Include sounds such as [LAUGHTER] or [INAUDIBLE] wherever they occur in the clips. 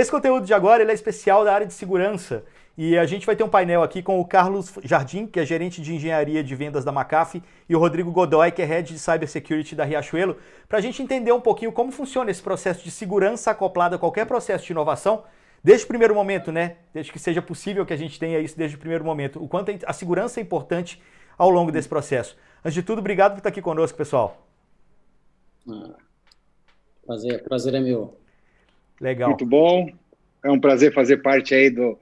Esse conteúdo de agora é especial da área de segurança e a gente vai ter um painel aqui com o Carlos Jardim, que é gerente de engenharia de vendas da McAfee, e o Rodrigo Godoy, que é head de cybersecurity da Riachuelo, para a gente entender um pouquinho como funciona esse processo de segurança acoplado a qualquer processo de inovação, desde o primeiro momento, né? Desde que seja possível que a gente tenha isso desde o primeiro momento. O quanto a segurança é importante ao longo desse processo. Antes de tudo, obrigado por estar aqui conosco, pessoal. Ah, prazer, prazer é meu. Legal. Muito bom. É um prazer fazer parte aí do,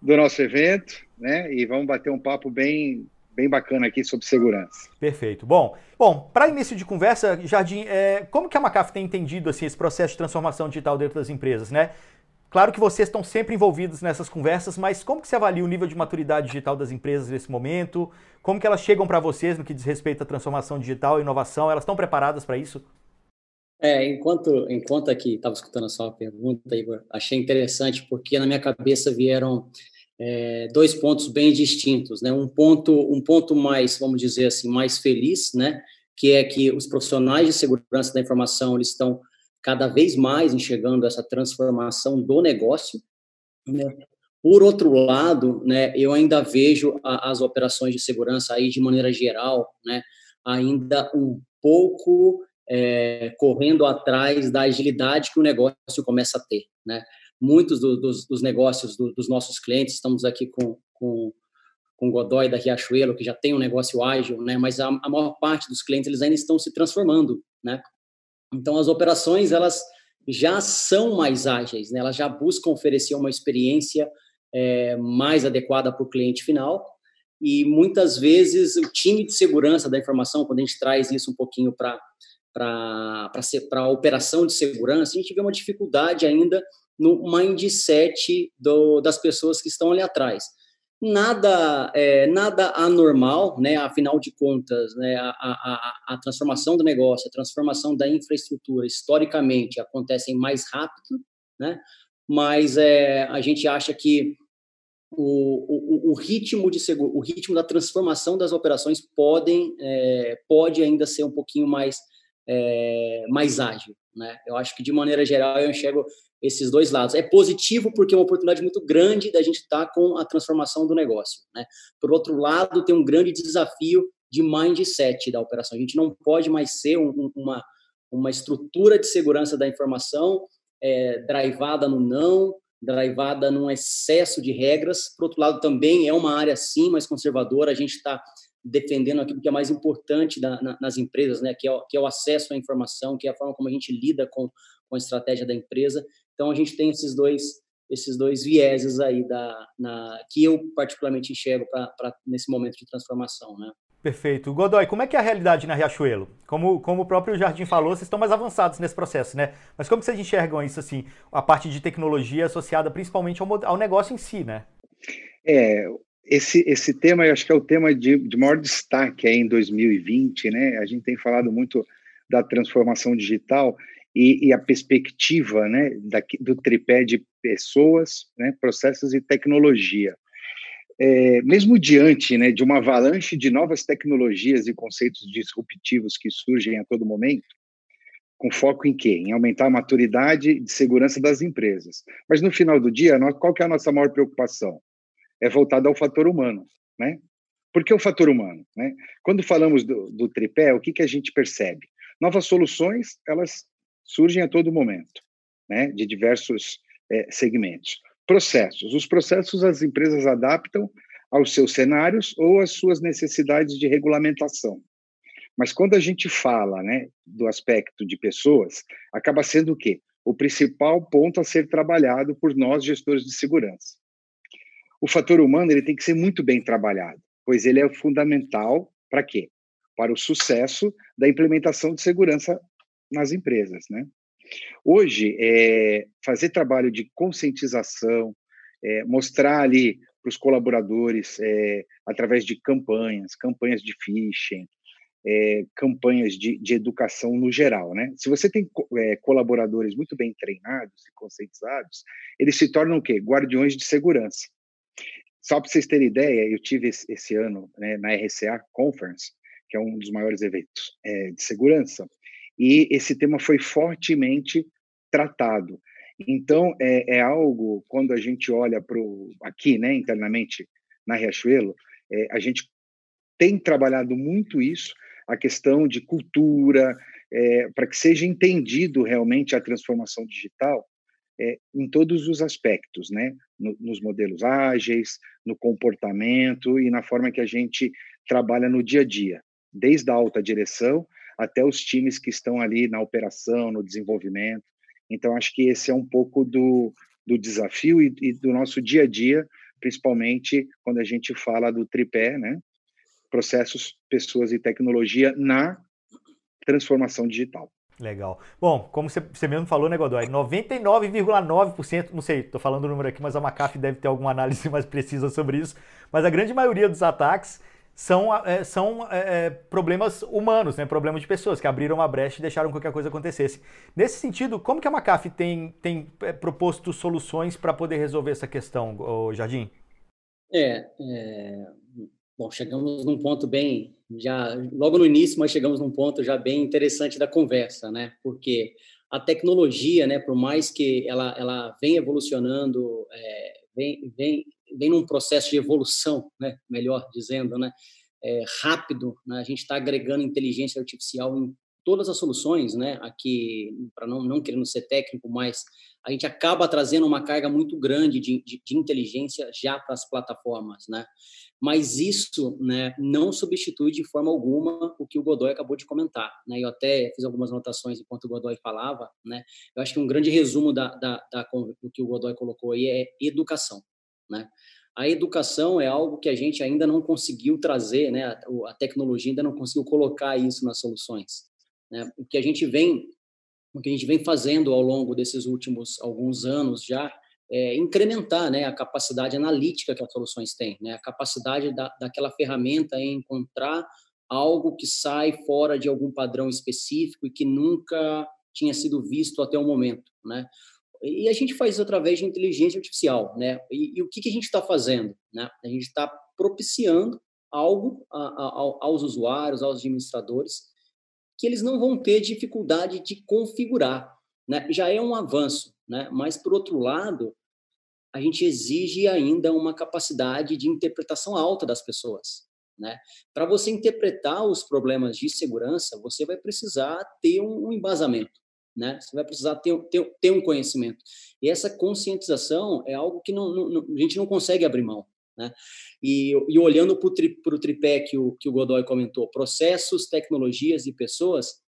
do nosso evento, né? E vamos bater um papo bem, bem bacana aqui sobre segurança. Perfeito. Bom, bom, para início de conversa, Jardim, é, como que a Macaf tem entendido assim esse processo de transformação digital dentro das empresas, né? Claro que vocês estão sempre envolvidos nessas conversas, mas como que você avalia o nível de maturidade digital das empresas nesse momento? Como que elas chegam para vocês no que diz respeito à transformação digital e inovação? Elas estão preparadas para isso? É, enquanto, enquanto aqui estava escutando a sua pergunta, Igor, achei interessante porque na minha cabeça vieram é, dois pontos bem distintos, né? Um ponto, um ponto mais, vamos dizer assim, mais feliz, né? Que é que os profissionais de segurança da informação eles estão cada vez mais enxergando essa transformação do negócio. Né? Por outro lado, né? Eu ainda vejo a, as operações de segurança aí de maneira geral, né? Ainda um pouco é, correndo atrás da agilidade que o negócio começa a ter, né? Muitos do, dos, dos, negócios do, dos nossos clientes, estamos aqui com, com, com o Godoy da Riachuelo, que já tem um negócio ágil, né? Mas a, a maior parte dos clientes, eles ainda estão se transformando, né? Então, as operações, elas já são mais ágeis, né? Elas já buscam oferecer uma experiência é, mais adequada para o cliente final, e muitas vezes o time de segurança da informação, quando a gente traz isso um pouquinho para para a operação de segurança, a gente vê uma dificuldade ainda no mindset do, das pessoas que estão ali atrás. Nada, é, nada anormal, né? Afinal de contas, né? A, a, a, transformação do negócio, a transformação da infraestrutura, historicamente, acontecem mais rápido, né? Mas é, a gente acha que o, o, o, ritmo de o ritmo da transformação das operações podem é, pode ainda ser um pouquinho mais é, mais ágil. Né? Eu acho que, de maneira geral, eu enxergo esses dois lados. É positivo porque é uma oportunidade muito grande da gente estar tá com a transformação do negócio. Né? Por outro lado, tem um grande desafio de mindset da operação. A gente não pode mais ser um, uma, uma estrutura de segurança da informação é, drivada no não, drivada num excesso de regras. Por outro lado, também é uma área, sim, mais conservadora. A gente está defendendo aquilo que é mais importante da, na, nas empresas, né, que é, o, que é o acesso à informação, que é a forma como a gente lida com, com a estratégia da empresa. Então, a gente tem esses dois esses dois vieses aí da, na, que eu particularmente enxergo para nesse momento de transformação, né? Perfeito. Godoy, como é que é a realidade na Riachuelo? Como, como o próprio Jardim falou, vocês estão mais avançados nesse processo, né? Mas como vocês enxergam isso, assim, a parte de tecnologia associada principalmente ao, ao negócio em si, né? É, esse, esse tema, eu acho que é o tema de, de maior destaque aí em 2020, né? A gente tem falado muito da transformação digital e, e a perspectiva, né, da, do tripé de pessoas, né, processos e tecnologia. É, mesmo diante né, de uma avalanche de novas tecnologias e conceitos disruptivos que surgem a todo momento, com foco em quê? Em aumentar a maturidade de segurança das empresas. Mas no final do dia, qual que é a nossa maior preocupação? É voltada ao fator humano, né? Por que o fator humano? Né? Quando falamos do, do tripé, o que, que a gente percebe? Novas soluções, elas surgem a todo momento, né? de diversos é, segmentos. Processos. Os processos as empresas adaptam aos seus cenários ou às suas necessidades de regulamentação. Mas quando a gente fala né, do aspecto de pessoas, acaba sendo o quê? O principal ponto a ser trabalhado por nós, gestores de segurança o fator humano ele tem que ser muito bem trabalhado, pois ele é fundamental para quê? Para o sucesso da implementação de segurança nas empresas, né? Hoje, é, fazer trabalho de conscientização, é, mostrar ali para os colaboradores, é, através de campanhas, campanhas de phishing, é, campanhas de, de, educação no geral, né? Se você tem é, colaboradores muito bem treinados e conscientizados, eles se tornam o quê? Guardiões de segurança. Só para vocês terem ideia, eu tive esse, ano né, na RCA Conference, que é um dos maiores eventos é, de segurança, e esse tema foi fortemente tratado. Então, é, é algo, quando a gente olha para aqui, né, internamente, na Riachuelo, é, a gente tem trabalhado muito isso, a questão de cultura, é, para que seja entendido realmente a transformação digital é, em todos os aspectos, né? No, nos modelos ágeis, no comportamento e na forma que a gente trabalha no dia a dia, desde a alta direção até os times que estão ali na operação, no desenvolvimento. Então, acho que esse é um pouco do, do desafio e, e do nosso dia a dia, principalmente quando a gente fala do tripé, né? Processos, pessoas e tecnologia na transformação digital. Legal. Bom, como você mesmo falou, né, Godoy? 99,9%, não sei, estou falando o número aqui, mas a McAfee deve ter alguma análise [LAUGHS] mais precisa sobre isso. Mas a grande maioria dos ataques são, é, são é, é, problemas humanos, né? problemas de pessoas que abriram uma brecha e deixaram que qualquer coisa acontecesse. Nesse sentido, como que a McAfee tem, tem é, proposto soluções para poder resolver essa questão, Jardim? É, é, bom, chegamos num ponto bem, já logo no início, mas chegamos num ponto já bem interessante da conversa, né? Porque a tecnologia, né, por mais que ela, ela vem evolucionando, é, vem, vem vem num processo de evolução, né, melhor dizendo, né, é, rápido. Né, a gente está agregando inteligência artificial em todas as soluções, né? Aqui, para não, não querendo ser técnico, mas a gente acaba trazendo uma carga muito grande de, de, de inteligência já para as plataformas, né? Mas isso, né, não substitui de forma alguma o que o Godoy acabou de comentar, né? Eu até fiz algumas anotações enquanto o Godoy falava, né? Eu acho que um grande resumo da, da, da do que o Godoy colocou aí é educação, né? A educação é algo que a gente ainda não conseguiu trazer, né? A, tecnologia ainda não conseguiu colocar isso nas soluções. Né? O que a gente vem, o que a gente vem fazendo ao longo desses últimos alguns anos já é incrementar, né, a capacidade analítica que as soluções têm, né? A capacidade da, daquela ferramenta em encontrar algo que sai fora de algum padrão específico e que nunca tinha sido visto até o momento, né? E a gente faz isso através de inteligência artificial, né? E, e o que, que a gente está fazendo? Né? A gente está propiciando algo a, a, aos usuários, aos administradores, que eles não vão ter dificuldade de configurar, né? Já é um avanço, né? Mas por outro lado, a gente exige ainda uma capacidade de interpretação alta das pessoas, né? Para você interpretar os problemas de segurança, você vai precisar ter um, embasamento né? Você vai precisar ter, ter, ter um conhecimento. E essa conscientização é algo que não, não, a gente não consegue abrir mão. Né? E, e olhando para o tri, tripé que o, que o Godoy comentou, processos, tecnologias e pessoas,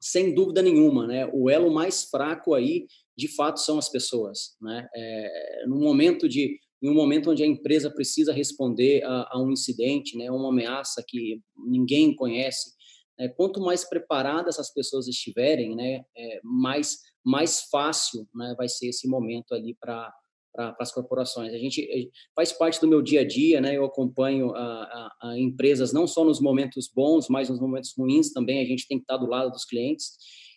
sem dúvida nenhuma, né? o elo mais fraco aí, de fato, são as pessoas. Né? É, no momento de, em um momento onde a empresa precisa responder a, a um incidente, né? uma ameaça que ninguém conhece, é, quanto mais preparadas essas pessoas estiverem, né, é, mais, mais fácil né, vai ser esse momento ali para para as corporações. A gente eh, faz parte do meu dia a dia, né? Eu acompanho a, a, a, empresas não só nos momentos bons, mas nos momentos ruins também. A gente tem que estar do lado dos clientes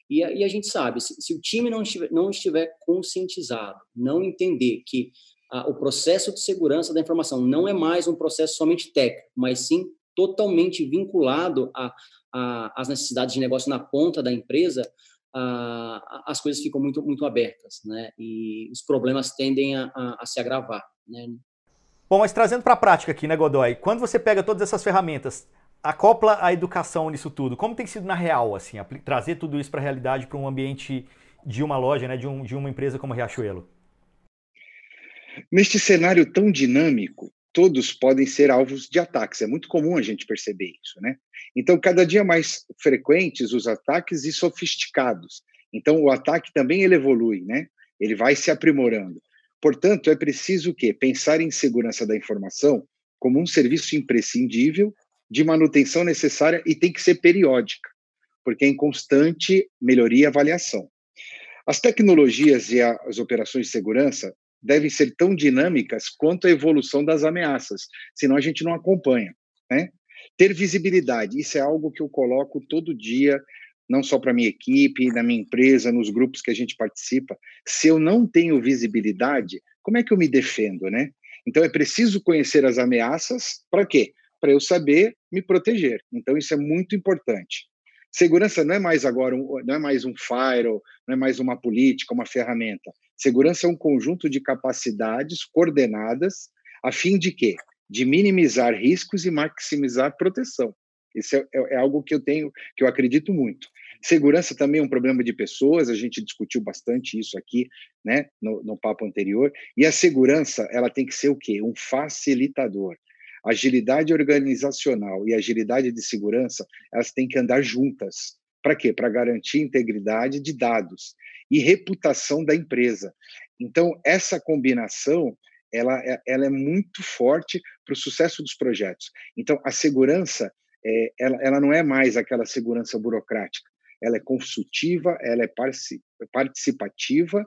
e a, e a gente sabe se, se, o time não estiver, não estiver conscientizado, não entender que o processo de segurança da informação não é mais um processo somente técnico, mas sim totalmente vinculado as necessidades de negócio na ponta da empresa, a, as coisas ficam muito, muito abertas, né? E os problemas tendem a, a, a se agravar, né? Bom, mas trazendo para a prática aqui, né, Godoy? Quando você pega todas essas ferramentas, acopla a educação nisso tudo, como tem sido na real, assim, trazer tudo isso para a realidade, para um ambiente de uma loja, né, de, um, de uma empresa como a Riachuelo? Neste cenário tão dinâmico, todos podem ser alvos de ataques. É muito comum a gente perceber isso, né? Então, cada dia mais frequentes os ataques e sofisticados. Então, o ataque também ele evolui, né? Ele vai se aprimorando. Portanto, é preciso que pensar em segurança da informação como um serviço imprescindível de manutenção necessária e tem que ser periódica, porque é em constante melhoria e avaliação. As tecnologias e as operações de segurança devem ser tão dinâmicas quanto a evolução das ameaças, senão a gente não acompanha. Né? Ter visibilidade, isso é algo que eu coloco todo dia, não só para minha equipe, na minha empresa, nos grupos que a gente participa. Se eu não tenho visibilidade, como é que eu me defendo, né? Então é preciso conhecer as ameaças, para quê? Para eu saber me proteger. Então isso é muito importante. Segurança não é mais agora não é mais um firewall, não é mais uma política, uma ferramenta. Segurança é um conjunto de capacidades coordenadas a fim de quê? De minimizar riscos e maximizar proteção. Isso é, é, é, algo que eu tenho, que eu acredito muito. Segurança também é um problema de pessoas, a gente discutiu bastante isso aqui, né, no, no papo anterior. E a segurança, ela tem que ser o quê? Um facilitador. Agilidade organizacional e agilidade de segurança, elas têm que andar juntas. Para quê? Para garantir integridade de dados e reputação da empresa. Então, essa combinação ela, é, ela é muito forte para o sucesso dos projetos. Então, a segurança é, ela, ela não é mais aquela segurança burocrática, ela é consultiva, ela é participativa,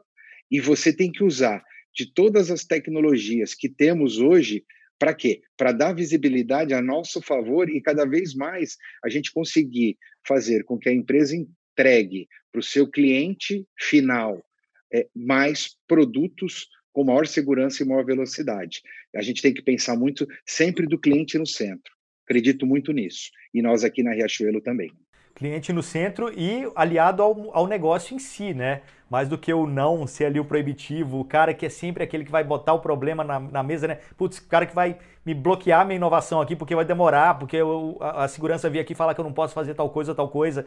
e você tem que usar de todas as tecnologias que temos hoje para quê? Para dar visibilidade a nosso favor e cada vez mais a gente conseguir fazer com que a empresa entregue para o seu cliente final é, mais produtos com maior segurança e maior velocidade. A gente tem que pensar muito sempre do cliente no centro. Acredito muito nisso. E nós aqui na Riachuelo também. Cliente no centro e aliado ao, ao negócio em si, né? Mais do que o não ser ali o proibitivo, o cara que é sempre aquele que vai botar o problema na, na mesa, né? Putz, o cara que vai me bloquear minha inovação aqui porque vai demorar, porque eu, a, a segurança vir aqui falar que eu não posso fazer tal coisa, tal coisa.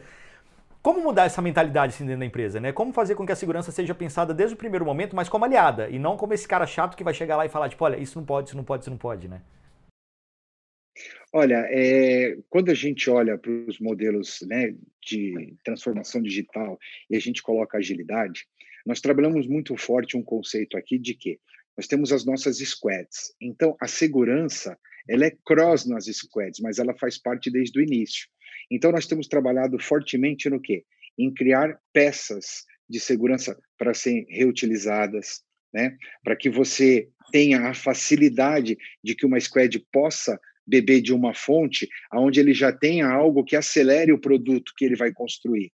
Como mudar essa mentalidade assim, dentro da empresa, né? Como fazer com que a segurança seja pensada desde o primeiro momento, mas como aliada, e não como esse cara chato que vai chegar lá e falar, tipo, olha, isso não pode, isso não pode, isso não pode, né? Olha, é, quando a gente olha para os modelos né, de transformação digital e a gente coloca agilidade, nós trabalhamos muito forte um conceito aqui de que nós temos as nossas squads. Então, a segurança ela é cross nas squads, mas ela faz parte desde o início. Então, nós temos trabalhado fortemente no quê? Em criar peças de segurança para serem reutilizadas, né? para que você tenha a facilidade de que uma squad possa beber de uma fonte onde ele já tenha algo que acelere o produto que ele vai construir.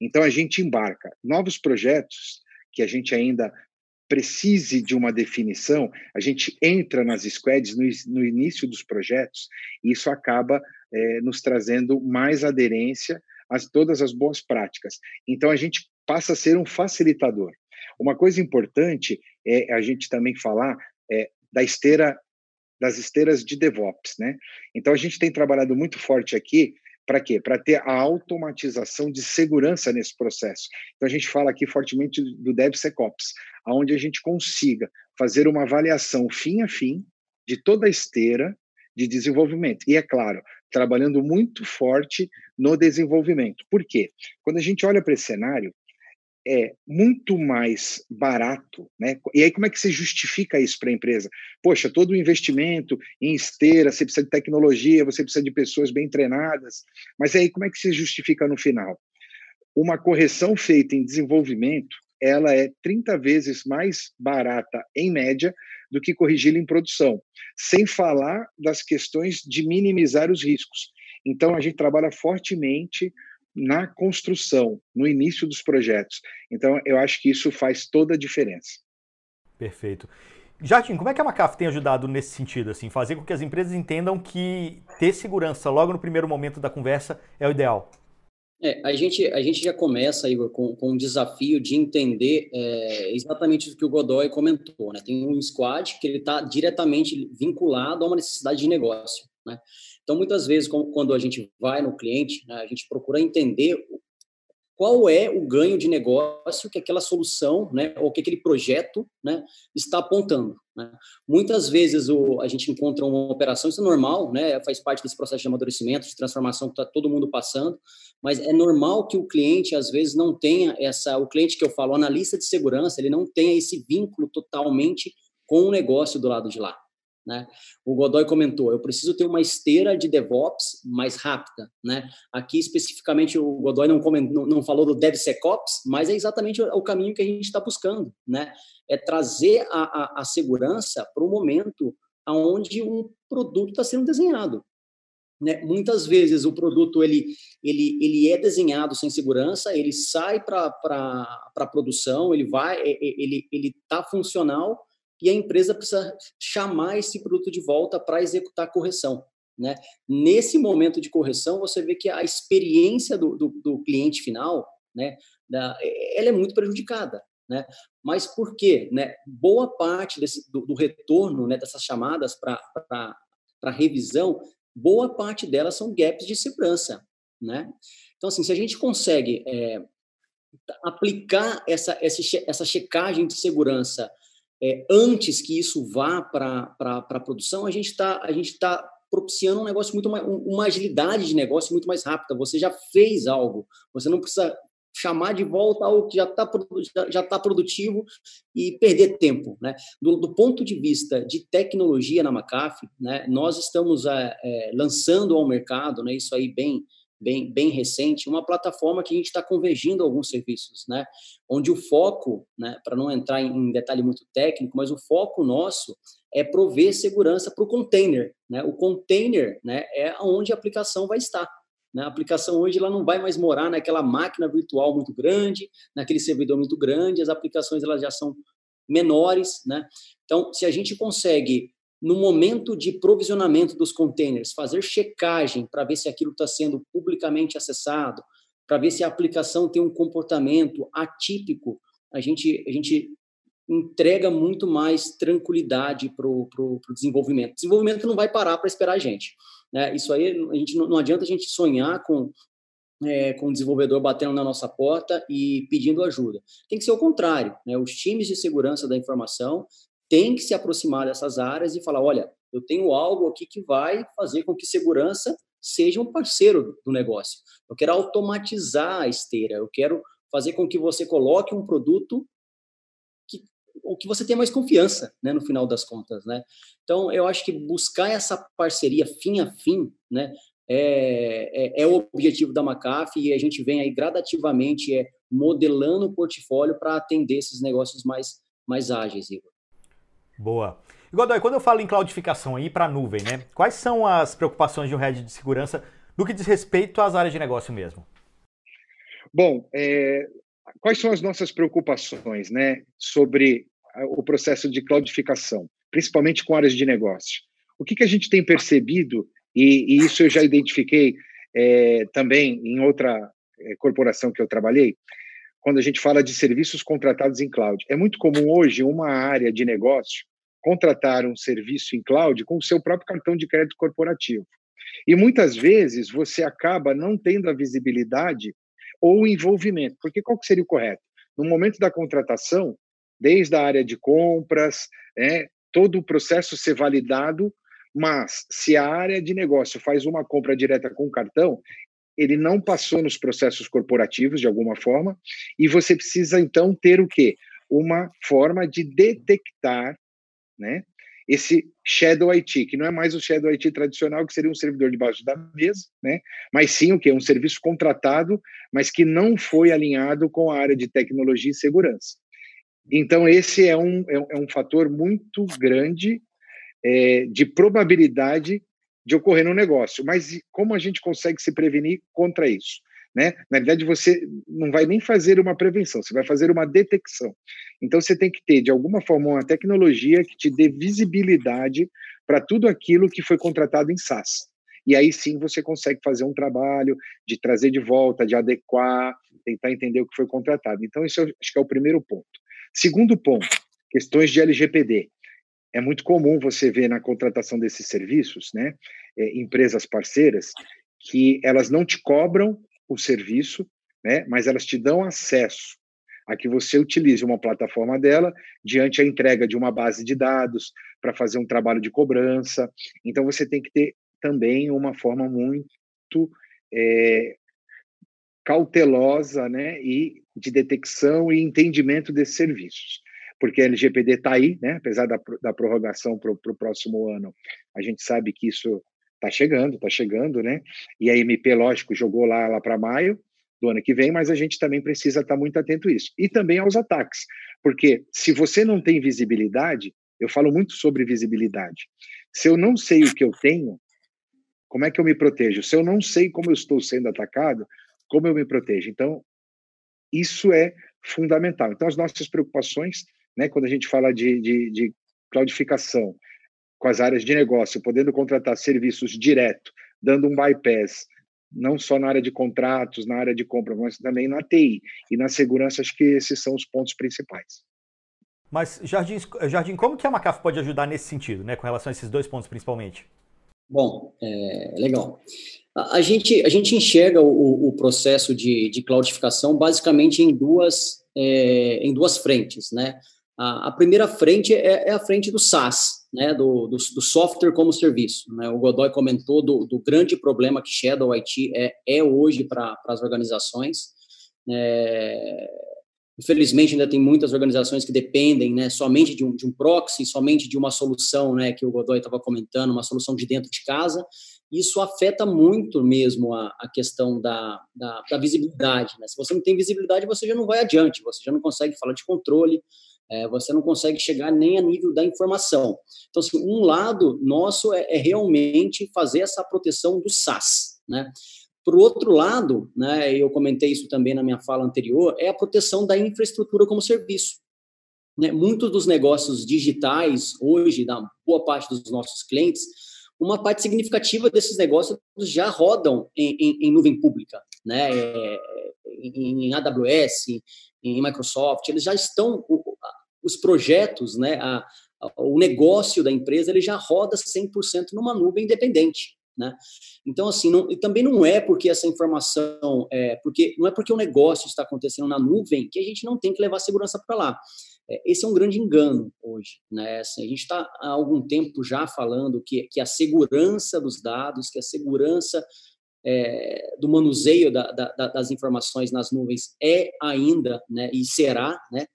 Então a gente embarca novos projetos que a gente ainda precise de uma definição, a gente entra nas squads no, no início dos projetos e isso acaba é, nos trazendo mais aderência a todas as boas práticas. Então a gente passa a ser um facilitador. Uma coisa importante é a gente também falar é, da esteira das esteiras de DevOps, né? Então a gente tem trabalhado muito forte aqui para quê? Para ter a automatização de segurança nesse processo. Então a gente fala aqui fortemente do DevSecOps, aonde a gente consiga fazer uma avaliação fim a fim de toda a esteira de desenvolvimento. E é claro, trabalhando muito forte no desenvolvimento. Por quê? Quando a gente olha para esse cenário, é muito mais barato, né? E aí como é que você justifica isso para a empresa? Poxa, todo o investimento em esteira, você precisa de tecnologia, você precisa de pessoas bem treinadas, mas aí como é que se justifica no final? Uma correção feita em desenvolvimento, ela é 30 vezes mais barata em média do que corrigi-la em produção, sem falar das questões de minimizar os riscos. Então a gente trabalha fortemente na construção, no início dos projetos. Então, eu acho que isso faz toda a diferença. Perfeito. Jardim, como é que a Macaf tem ajudado nesse sentido, assim, fazer com que as empresas entendam que ter segurança logo no primeiro momento da conversa é o ideal? É, a gente, a gente já começa, Igor, com, com um desafio de entender é, exatamente o que o Godoy comentou. Né? Tem um squad que ele está diretamente vinculado a uma necessidade de negócio. Né? Então, muitas vezes, quando a gente vai no cliente, né, a gente procura entender qual é o ganho de negócio que aquela solução, né, ou que aquele projeto, né, está apontando. Né? Muitas vezes o, a gente encontra uma operação, isso é normal, né, faz parte desse processo de amadurecimento, de transformação que está todo mundo passando, mas é normal que o cliente às vezes não tenha essa, o cliente que eu falo, analista de segurança, ele não tenha esse vínculo totalmente com o negócio do lado de lá. Né? O Godoy comentou, eu preciso ter uma esteira de DevOps mais rápida. Né? Aqui, especificamente, o Godoy não, comentou, não falou do DevSecOps, mas é exatamente o caminho que a gente está buscando. Né? É trazer a, a, a segurança para o momento onde um produto está sendo desenhado. Né? Muitas vezes o produto ele, ele, ele é desenhado sem segurança, ele sai para a produção, ele ele está funcional, e a empresa precisa chamar esse produto de volta para executar a correção. Né? Nesse momento de correção, você vê que a experiência do, do, do cliente final, né, da, ela é muito prejudicada. né? Mas por quê? Né? Boa parte desse, do, do retorno né, dessas chamadas para revisão, boa parte delas são gaps de segurança, né? Então, assim, se a gente consegue é, aplicar essa, essa, essa checagem de segurança é, antes que isso vá para a produção, a gente está tá propiciando um negócio muito mais, uma agilidade de negócio muito mais rápida. Você já fez algo, você não precisa chamar de volta algo que já está já, tá produtivo e perder tempo. Né? Do, do, ponto de vista de tecnologia na McAfee, né, nós estamos é, é, lançando ao mercado, né, isso aí bem bem, bem recente, uma plataforma que a gente está convergindo alguns serviços, né? Onde o foco, né, para não entrar em detalhe muito técnico, mas o foco nosso é prover segurança para o container, né? O container, né, é onde a aplicação vai estar. Né? A aplicação hoje ela não vai mais morar naquela máquina virtual muito grande, naquele servidor muito grande, as aplicações elas já são menores, né? Então, se a gente consegue no momento de provisionamento dos containers, fazer checagem para ver se aquilo está sendo publicamente acessado, para ver se a aplicação tem um comportamento atípico, a gente, a gente entrega muito mais tranquilidade para o desenvolvimento. desenvolvimento não vai parar para esperar a gente. Né? Isso aí, a gente não, não adianta a gente sonhar com, é, com o desenvolvedor batendo na nossa porta e pedindo ajuda. Tem que ser o contrário. Né? Os times de segurança da informação tem que se aproximar dessas áreas e falar, olha, eu tenho algo aqui que vai fazer com que segurança seja um parceiro do negócio. Eu quero automatizar a esteira, eu quero fazer com que você coloque um produto que o que você tenha mais confiança, né, no final das contas, né? Então, eu acho que buscar essa parceria fim a fim, né, é, é, é o objetivo da McAfee e a gente vem aí gradativamente é, modelando o portfólio para atender esses negócios mais, mais ágeis, Igor. Boa. E Godoy, quando eu falo em cloudificação aí para nuvem, né? Quais são as preocupações de um head de segurança no que diz respeito às áreas de negócio mesmo? Bom, é, quais são as nossas preocupações, né, sobre o processo de cloudificação, principalmente com áreas de negócio? O que, que a gente tem percebido e, e isso eu já identifiquei é, também em outra é, corporação que eu trabalhei, quando a gente fala de serviços contratados em cloud. É muito comum hoje uma área de negócio contratar um serviço em cloud com o seu próprio cartão de crédito corporativo. E muitas vezes você acaba não tendo a visibilidade ou o envolvimento, porque qual que seria o correto? No momento da contratação, desde a área de compras, é, todo o processo ser validado, mas se a área de negócio faz uma compra direta com cartão, ele não passou nos processos corporativos de alguma forma, e você precisa então ter o quê? Uma forma de detectar, né? Esse Shadow IT, que não é mais o Shadow IT tradicional, que seria um servidor debaixo da mesa, né? Mas sim o que? Um serviço contratado, mas que não foi alinhado com a área de tecnologia e segurança. Então, esse é um, é um é fator muito grande é, de probabilidade de ocorrer no negócio. Mas como a gente consegue se prevenir contra isso? Né? Na verdade, você não vai nem fazer uma prevenção, você vai fazer uma detecção. Então, você tem que ter, de alguma forma, uma tecnologia que te dê visibilidade para tudo aquilo que foi contratado em SaaS. E aí sim você consegue fazer um trabalho de trazer de volta, de adequar, tentar entender o que foi contratado. Então, isso acho que é o primeiro ponto. Segundo ponto, questões de LGPD é muito comum você ver na contratação desses serviços, né, é, empresas parceiras, que elas não te cobram o serviço, né, mas elas te dão acesso a que você utilize uma plataforma dela diante a entrega de uma base de dados para fazer um trabalho de cobrança. Então você tem que ter também uma forma muito é, cautelosa, né, e de detecção e entendimento desses serviços porque a LGPD está aí, né? apesar da, da prorrogação para o próximo ano, a gente sabe que isso está chegando, está chegando, né? E a MP, lógico, jogou lá, lá para maio do ano que vem, mas a gente também precisa estar tá muito atento a isso. E também aos ataques, porque se você não tem visibilidade, eu falo muito sobre visibilidade. Se eu não sei o que eu tenho, como é que eu me protejo? Se eu não sei como eu estou sendo atacado, como eu me protejo? Então, isso é fundamental. Então, as nossas preocupações né, quando a gente fala de, de, de cloudificação com as áreas de negócio, podendo contratar serviços direto, dando um bypass não só na área de contratos, na área de compra, mas também na TI. E na segurança, acho que esses são os pontos principais. Mas, Jardim, Jardim como que a Macaf pode ajudar nesse sentido, né, com relação a esses dois pontos principalmente? Bom, é, legal. A, a, gente, a gente enxerga o, o processo de, de cloudificação basicamente em duas, é, em duas frentes, né? A, a primeira frente é, é, a frente do SaaS, né, do, do, do, software como serviço. Né? O Godoy comentou do, do grande problema que Shadow IT é, é hoje para as organizações. É, infelizmente, ainda tem muitas organizações que dependem né, somente de um, de um proxy, somente de uma solução né, que o Godoy estava comentando, uma solução de dentro de casa. Isso afeta muito mesmo a, a questão da, da, da visibilidade. Né? Se você não tem visibilidade, você já não vai adiante, você já não consegue falar de controle, é, você não consegue chegar nem a nível da informação. Então, assim, um lado nosso é, é realmente fazer essa proteção do SaaS, né? Por outro lado, né, eu comentei isso também na minha fala anterior, é a proteção da infraestrutura como serviço. Né? Muitos dos negócios digitais, hoje, da boa parte dos nossos clientes, uma parte significativa desses negócios já rodam em, em, em nuvem pública, né? É, em, em AWS, em Microsoft, eles já estão, os projetos, né, a, a, o negócio da empresa, ele já roda 100% numa nuvem independente. Né? Então, assim, não, e também não é porque essa informação, é, porque não é porque o negócio está acontecendo na nuvem que a gente não tem que levar segurança para lá. É, esse é um grande engano hoje. Né? Assim, a gente está há algum tempo já falando que, que a segurança dos dados, que a segurança é, do manuseio da, da, das informações nas nuvens é ainda, né, e será, né,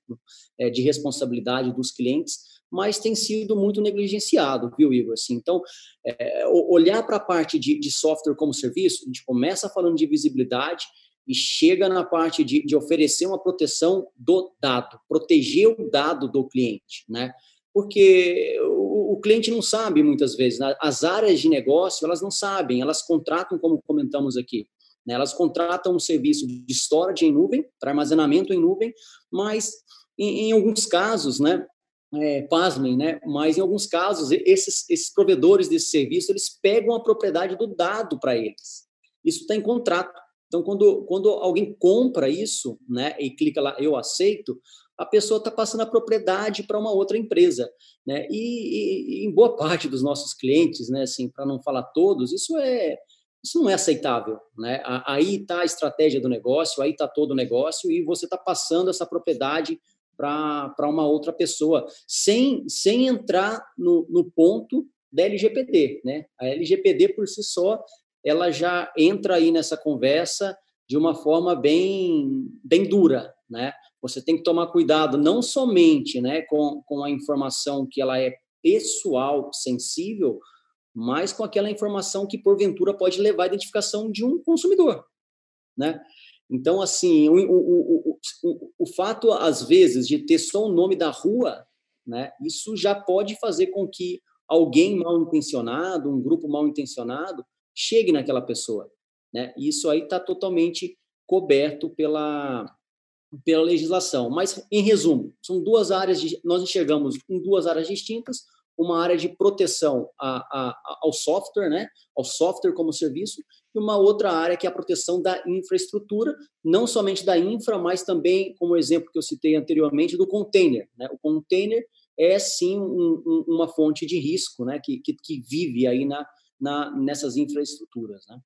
é, de responsabilidade dos clientes, mas tem sido muito negligenciado, viu, Igor? Assim, então, é, olhar para a parte de, de, software como serviço, a gente começa falando de visibilidade e chega na parte de, de oferecer uma proteção do dado, proteger o dado do cliente, né? Porque o cliente não sabe muitas vezes. Né? As áreas de negócio, elas não sabem, elas contratam, como comentamos aqui, né? elas contratam um serviço de storage em nuvem, para armazenamento em nuvem, mas em, em alguns casos, né, é, pasmem, né? Mas em alguns casos, esses, esses provedores desse serviço, eles pegam a propriedade do dado para eles. Isso está em contrato. Então, quando, quando alguém compra isso, né, e clica lá, eu aceito, a pessoa está passando a propriedade para uma outra empresa, né? E, e, e, em boa parte dos nossos clientes, né, assim, para não falar todos, isso é isso não é aceitável, né? Aí está a estratégia do negócio, aí está todo o negócio e você está passando essa propriedade para uma outra pessoa, sem, sem entrar no, no ponto da LGPD, né? A LGPD por si só, ela já entra aí nessa conversa de uma forma bem, bem dura, né? Você tem que tomar cuidado não somente né, com, com a informação que ela é pessoal, sensível, mas com aquela informação que, porventura, pode levar à identificação de um consumidor. Né? Então, assim, o, o, o, o, fato, às vezes, de ter só o nome da rua, né, isso já pode fazer com que alguém mal intencionado, um grupo mal intencionado, chegue naquela pessoa. Né? Isso aí está totalmente coberto pela, pela legislação. Mas, em resumo, são duas áreas, de, nós enxergamos em duas áreas distintas, uma área de proteção a, a, ao software, né, ao software como serviço, e uma outra área que é a proteção da infraestrutura, não somente da infra, mas também, como exemplo que eu citei anteriormente, do container. Né? O container é, sim, um, um, uma fonte de risco né, que, que, que vive aí na, na, nessas infraestruturas. Né?